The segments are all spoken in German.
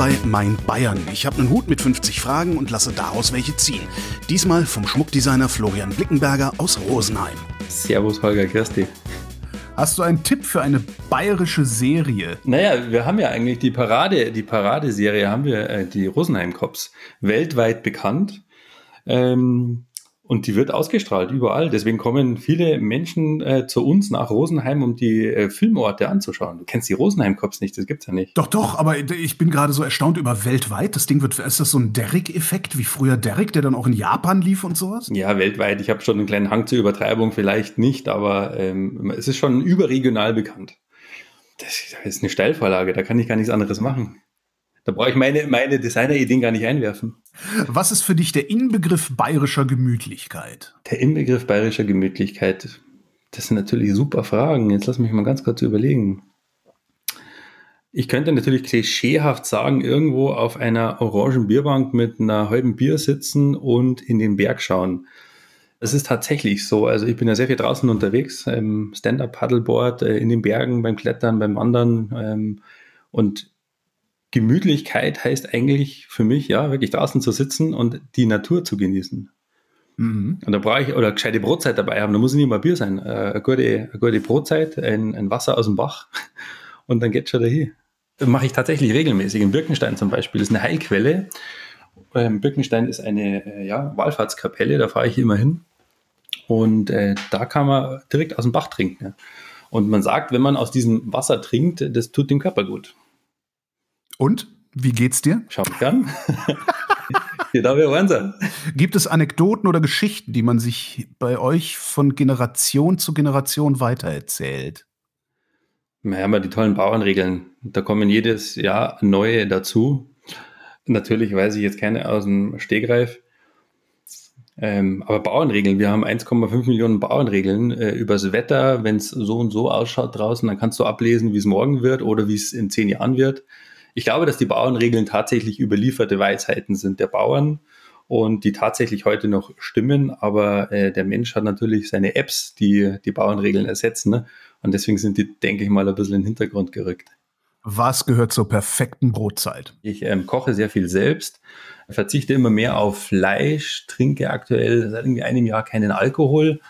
bei Mein Bayern. Ich habe einen Hut mit 50 Fragen und lasse daraus welche ziehen. Diesmal vom Schmuckdesigner Florian Blickenberger aus Rosenheim. Servus Holger Kirsti. Hast du einen Tipp für eine bayerische Serie? Naja, wir haben ja eigentlich die Parade, die Paradeserie haben wir, äh, die Rosenheim Cops, weltweit bekannt. Ähm, und die wird ausgestrahlt überall. Deswegen kommen viele Menschen äh, zu uns nach Rosenheim, um die äh, Filmorte anzuschauen. Du kennst die Rosenheim-Cops nicht, das gibt's ja nicht. Doch, doch, aber ich bin gerade so erstaunt über weltweit. Das Ding wird, ist das so ein Derrick-Effekt, wie früher Derrick, der dann auch in Japan lief und sowas? Ja, weltweit. Ich habe schon einen kleinen Hang zur Übertreibung, vielleicht nicht, aber ähm, es ist schon überregional bekannt. Das ist eine Steilvorlage, da kann ich gar nichts anderes machen. Da brauche ich meine, meine Designer-Ideen gar nicht einwerfen. Was ist für dich der Inbegriff bayerischer Gemütlichkeit? Der Inbegriff bayerischer Gemütlichkeit, das sind natürlich super Fragen. Jetzt lass mich mal ganz kurz überlegen. Ich könnte natürlich klischeehaft sagen, irgendwo auf einer orangen Bierbank mit einer halben Bier sitzen und in den Berg schauen. Es ist tatsächlich so. Also ich bin ja sehr viel draußen unterwegs, ähm, Stand-up-Paddleboard, äh, in den Bergen, beim Klettern, beim Wandern. Ähm, und Gemütlichkeit heißt eigentlich für mich, ja, wirklich draußen zu sitzen und die Natur zu genießen. Mhm. Und da brauche ich, oder gescheite Brotzeit dabei haben, da muss nicht mal Bier sein. Äh, eine, gute, eine gute Brotzeit, ein, ein Wasser aus dem Bach und dann geht's schon dahin. Das mache ich tatsächlich regelmäßig. In Birkenstein zum Beispiel, das ist eine Heilquelle. Ähm, Birkenstein ist eine äh, ja, Wallfahrtskapelle, da fahre ich immer hin. Und äh, da kann man direkt aus dem Bach trinken. Und man sagt, wenn man aus diesem Wasser trinkt, das tut dem Körper gut. Und? Wie geht's dir? Schau mich an. Hier darf ich sein. Gibt es Anekdoten oder Geschichten, die man sich bei euch von Generation zu Generation weitererzählt? Wir haben ja die tollen Bauernregeln. Da kommen jedes Jahr neue dazu. Natürlich weiß ich jetzt keine aus dem Stegreif. Ähm, aber Bauernregeln, wir haben 1,5 Millionen Bauernregeln äh, übers Wetter. Wenn es so und so ausschaut draußen, dann kannst du ablesen, wie es morgen wird oder wie es in zehn Jahren wird. Ich glaube, dass die Bauernregeln tatsächlich überlieferte Weisheiten sind der Bauern und die tatsächlich heute noch stimmen, aber äh, der Mensch hat natürlich seine Apps, die die Bauernregeln ersetzen ne? und deswegen sind die, denke ich mal, ein bisschen in den Hintergrund gerückt. Was gehört zur perfekten Brotzeit? Ich ähm, koche sehr viel selbst, verzichte immer mehr auf Fleisch, trinke aktuell seit irgendwie einem Jahr keinen Alkohol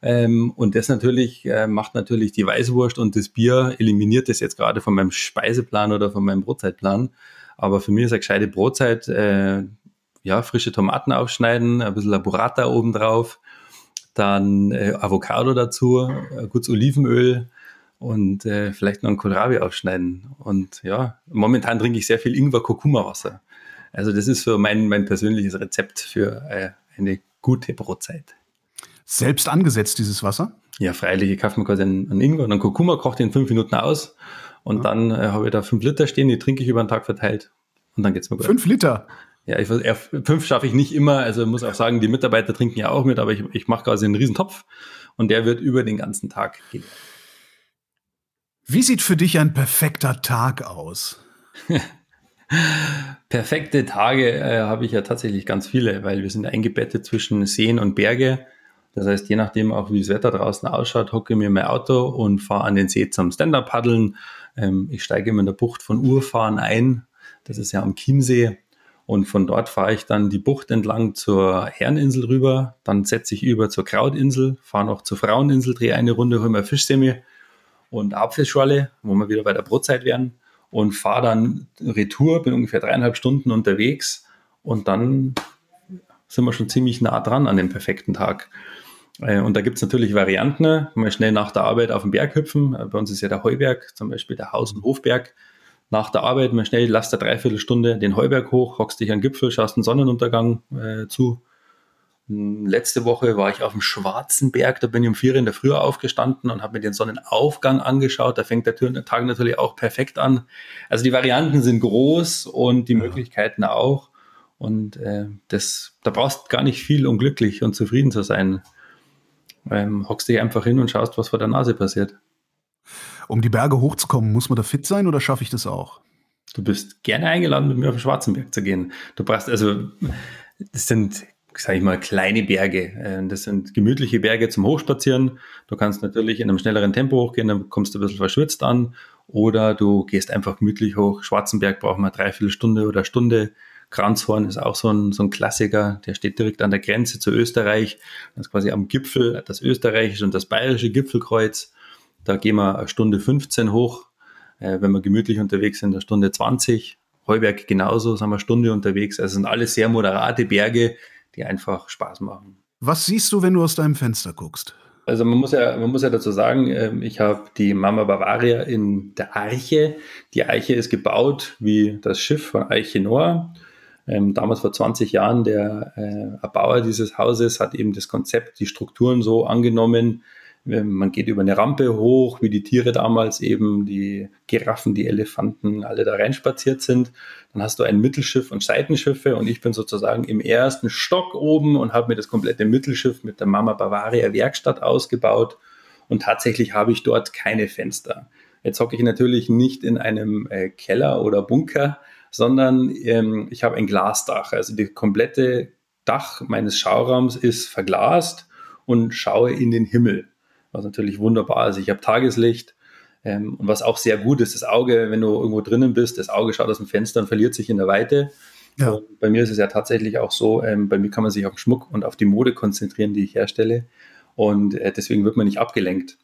ähm, und das natürlich äh, macht natürlich die Weißwurst und das Bier, eliminiert das jetzt gerade von meinem Speiseplan oder von meinem Brotzeitplan. Aber für mich ist eine gescheite Brotzeit, äh, ja, frische Tomaten aufschneiden, ein bisschen Burrata obendrauf, dann äh, Avocado dazu, äh, gutes Olivenöl und äh, vielleicht noch ein Kohlrabi aufschneiden. Und ja, momentan trinke ich sehr viel Ingwer-Kurkuma-Wasser. Also das ist so mein, mein persönliches Rezept für äh, eine gute Brotzeit. Selbst angesetzt, dieses Wasser? Ja, freilich. Ich kaufe mir quasi einen, einen Ingwer und einen Kurkuma, koche den fünf Minuten aus und ja. dann äh, habe ich da fünf Liter stehen, die trinke ich über den Tag verteilt und dann geht's mir gut. Fünf Liter? Ja, ich, ja, fünf schaffe ich nicht immer. Also muss auch sagen, die Mitarbeiter trinken ja auch mit, aber ich, ich mache quasi einen riesen Topf und der wird über den ganzen Tag gehen. Wie sieht für dich ein perfekter Tag aus? Perfekte Tage äh, habe ich ja tatsächlich ganz viele, weil wir sind eingebettet zwischen Seen und Berge. Das heißt, je nachdem auch, wie das Wetter draußen ausschaut, hocke ich mir mein Auto und fahre an den See zum Stand-Up-Paddeln. Ähm, ich steige immer in der Bucht von Urfahren ein. Das ist ja am Chiemsee. Und von dort fahre ich dann die Bucht entlang zur Herreninsel rüber. Dann setze ich über zur Krautinsel, fahre noch zur Fraueninsel, drehe eine Runde, hole mir Fischsemme und Apfelschorle, wo wir wieder bei der Brotzeit wären. Und fahre dann Retour, bin ungefähr dreieinhalb Stunden unterwegs. Und dann sind wir schon ziemlich nah dran an dem perfekten Tag. Äh, und da gibt es natürlich Varianten. Mal schnell nach der Arbeit auf den Berg hüpfen. Äh, bei uns ist ja der Heuberg, zum Beispiel der Haus- und Hofberg. Nach der Arbeit mal schnell, lass der Dreiviertelstunde den Heuberg hoch, hockst dich an den Gipfel, schaust den Sonnenuntergang äh, zu. Letzte Woche war ich auf dem Schwarzen Berg, da bin ich um vier in der Früh aufgestanden und habe mir den Sonnenaufgang angeschaut. Da fängt der Tag natürlich auch perfekt an. Also die Varianten sind groß und die ja. Möglichkeiten auch. Und äh, das, da brauchst gar nicht viel, um glücklich und zufrieden zu sein ähm, hockst dich einfach hin und schaust, was vor der Nase passiert. Um die Berge hochzukommen, muss man da fit sein oder schaffe ich das auch? Du bist gerne eingeladen, mit mir auf den Schwarzenberg zu gehen. Du brauchst also, das sind sage ich mal, kleine Berge. Äh, das sind gemütliche Berge zum Hochspazieren. Du kannst natürlich in einem schnelleren Tempo hochgehen, dann kommst du ein bisschen verschwitzt an. Oder du gehst einfach gemütlich hoch. Schwarzenberg braucht man dreiviertel Stunde oder Stunde. Kranzhorn ist auch so ein, so ein Klassiker, der steht direkt an der Grenze zu Österreich. Das ist quasi am Gipfel das österreichische und das bayerische Gipfelkreuz. Da gehen wir eine Stunde 15 hoch. Äh, wenn wir gemütlich unterwegs sind, eine Stunde 20. Heuberg genauso, sind wir eine Stunde unterwegs. Also sind alles sehr moderate Berge, die einfach Spaß machen. Was siehst du, wenn du aus deinem Fenster guckst? Also man muss ja, man muss ja dazu sagen, ähm, ich habe die Mama Bavaria in der Arche. Die Eiche ist gebaut wie das Schiff von Eiche Noah. Ähm, damals vor 20 Jahren, der äh, Erbauer dieses Hauses hat eben das Konzept, die Strukturen so angenommen, man geht über eine Rampe hoch, wie die Tiere damals eben, die Giraffen, die Elefanten, alle da reinspaziert sind. Dann hast du ein Mittelschiff und Seitenschiffe und ich bin sozusagen im ersten Stock oben und habe mir das komplette Mittelschiff mit der Mama Bavaria Werkstatt ausgebaut. Und tatsächlich habe ich dort keine Fenster. Jetzt hocke ich natürlich nicht in einem äh, Keller oder Bunker, sondern ähm, ich habe ein Glasdach. Also die komplette Dach meines Schauraums ist verglast und schaue in den Himmel was natürlich wunderbar ist. Ich habe Tageslicht ähm, und was auch sehr gut ist, das Auge, wenn du irgendwo drinnen bist, das Auge schaut aus dem Fenster und verliert sich in der Weite. Ja. Bei mir ist es ja tatsächlich auch so, ähm, bei mir kann man sich auf den Schmuck und auf die Mode konzentrieren, die ich herstelle. Und äh, deswegen wird man nicht abgelenkt.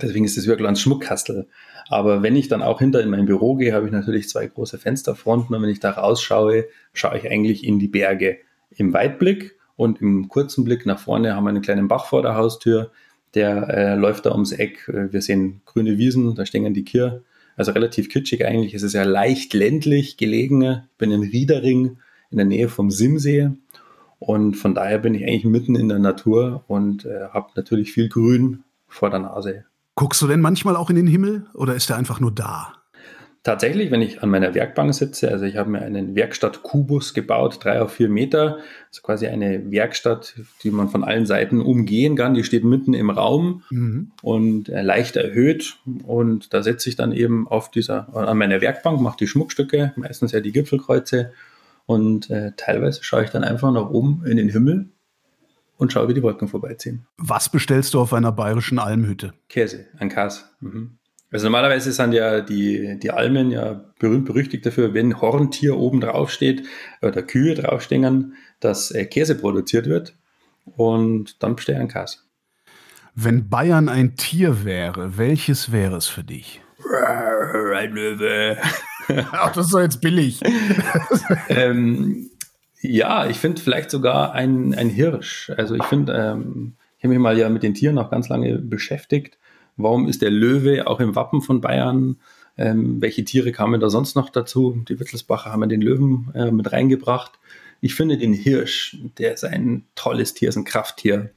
Deswegen ist es wirklich ein Schmuckkastel. Aber wenn ich dann auch hinter in mein Büro gehe, habe ich natürlich zwei große Fensterfronten und wenn ich da rausschaue, schaue ich eigentlich in die Berge im Weitblick und im kurzen Blick nach vorne haben wir einen kleinen Bach vor der Haustür der äh, läuft da ums Eck. Äh, wir sehen grüne Wiesen, da stehen die Kier. Also relativ kitschig eigentlich. Es ist ja leicht ländlich gelegen. Ich bin in Riedering in der Nähe vom Simsee. Und von daher bin ich eigentlich mitten in der Natur und äh, habe natürlich viel Grün vor der Nase. Guckst du denn manchmal auch in den Himmel oder ist er einfach nur da? Tatsächlich, wenn ich an meiner Werkbank sitze, also ich habe mir einen Werkstatt-Kubus gebaut, drei auf vier Meter, also quasi eine Werkstatt, die man von allen Seiten umgehen kann. Die steht mitten im Raum mhm. und äh, leicht erhöht. Und da setze ich dann eben auf dieser, an meiner Werkbank, mache die Schmuckstücke, meistens ja die Gipfelkreuze. Und äh, teilweise schaue ich dann einfach nach oben in den Himmel und schaue, wie die Wolken vorbeiziehen. Was bestellst du auf einer bayerischen Almhütte? Käse, ein Kas. Mhm. Also normalerweise sind ja die, die Almen ja berühmt berüchtigt dafür, wenn Horntier oben drauf steht oder Kühe draufstehen, dass äh, Käse produziert wird und dann besteht ein Käse. Wenn Bayern ein Tier wäre, welches wäre es für dich? Ein Löwe. Ach, das ist doch jetzt billig. ähm, ja, ich finde vielleicht sogar ein, ein Hirsch. Also ich finde, ähm, ich habe mich mal ja mit den Tieren auch ganz lange beschäftigt Warum ist der Löwe auch im Wappen von Bayern? Ähm, welche Tiere kamen da sonst noch dazu? Die Wittelsbacher haben den Löwen äh, mit reingebracht. Ich finde den Hirsch, der ist ein tolles Tier, ist ein Krafttier.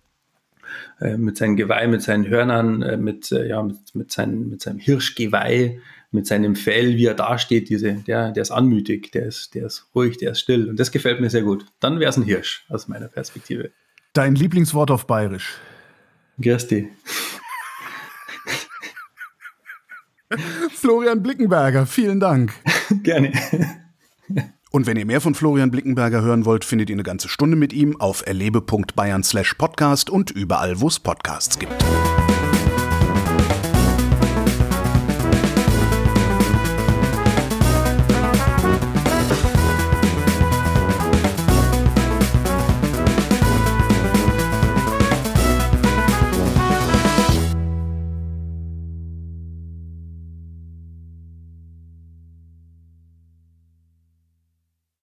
Äh, mit seinen Geweih, mit seinen Hörnern, äh, mit, äh, ja, mit, mit, sein, mit seinem Hirschgeweih, mit seinem Fell, wie er dasteht, diese, der, der ist anmutig, der ist, der ist ruhig, der ist still. Und das gefällt mir sehr gut. Dann wäre es ein Hirsch aus meiner Perspektive. Dein Lieblingswort auf Bayerisch? Gersti. Florian Blickenberger, vielen Dank. Gerne. Und wenn ihr mehr von Florian Blickenberger hören wollt, findet ihr eine ganze Stunde mit ihm auf erlebe.bayern/podcast und überall, wo es Podcasts gibt.